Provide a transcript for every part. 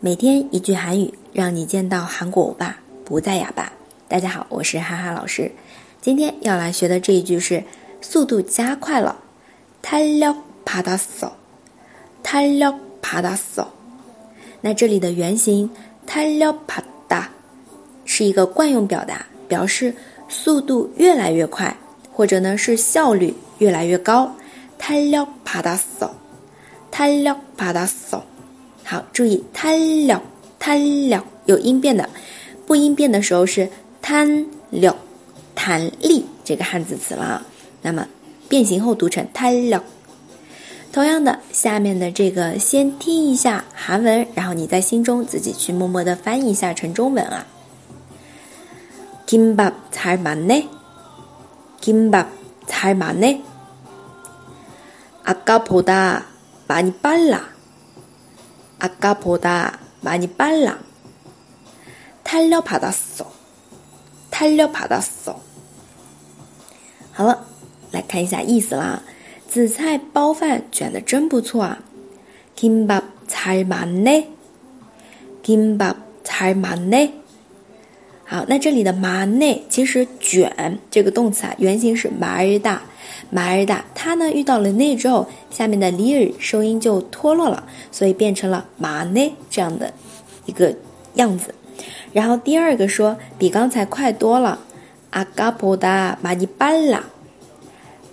每天一句韩语，让你见到韩国欧巴不再哑巴。大家好，我是哈哈老师。今天要来学的这一句是速度加快了，탄력받았 어， 탄력받았 어。 那这里的原型탄력받다是一个惯用表达，表示速度越来越快，或者呢是效率越来越高。탄력받았 어， 탄력받았 어。 好，注意탄 력， 탄 력， 有音变的，不音变的时候是탄 력， 弹力这个汉字词了啊。那么变形后读成탄 력。 同样的，下面的这个先听一下韩文，然后你在心中自己去默默的翻译一下成中文啊。김밥잘맞 네， 김밥잘맞 네， 아까보다많이빨 라。 아까보다많이빨라탈려받았어탈려받았어好了，来看一下意思啦。紫菜包饭卷的真不错啊。김밥잘맞네김밥잘맞네 好，那这里的马内其实卷这个动词啊，原型是马日大，马日大，它呢遇到了内之后，下面的里尔声音就脱落了，所以变成了马内这样的一个样子，然后第二个说比刚才快多了。阿嘎普达玛尼巴拉，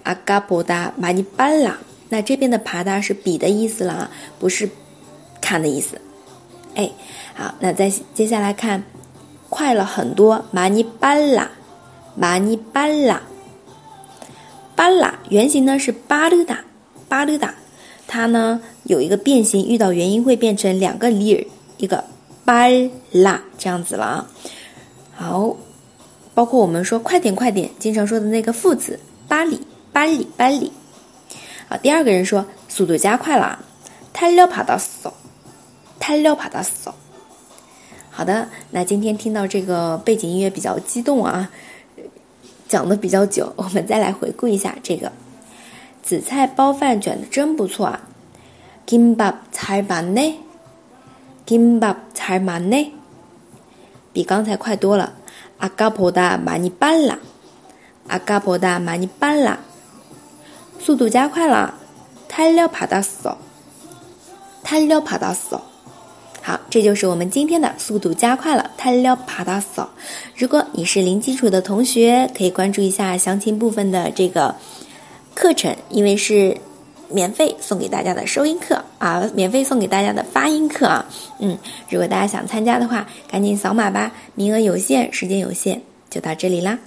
阿嘎普达玛尼巴拉，那这边的爬达是比的意思了啊，不是看的意思。哎，好，那再接下来看。快了很多，马尼巴拉，马尼巴拉。巴拉原型呢是巴鲁达，巴鲁达，它呢有一个变形，遇到元音会变成两个里儿，一个巴拉这样子了啊。好，包括我们说快点快点，经常说的那个副词巴里巴里巴里。好，第二个人说速度加快了，太溜爬到手，太溜爬到手。好的，那今天听到这个背景音乐比较激动啊。讲的比较久，我们再来回顾一下这个紫菜包饭卷的真不错啊。김밥잘맞 네， 김밥잘맞 네， 比刚才快多了。아까보다많이빨 라， 아까보다많이빨 라， 速度加快了。탄력받았 어， 탄력받았 어。 好，这就是我们今天的速度加快了。太了爬大扫。如果你是零基础的同学，可以关注一下详情部分的这个课程，因为是免费送给大家的收音课啊，免费送给大家的发音课啊。嗯，如果大家想参加的话，赶紧扫码吧，名额有限，时间有限，就到这里啦。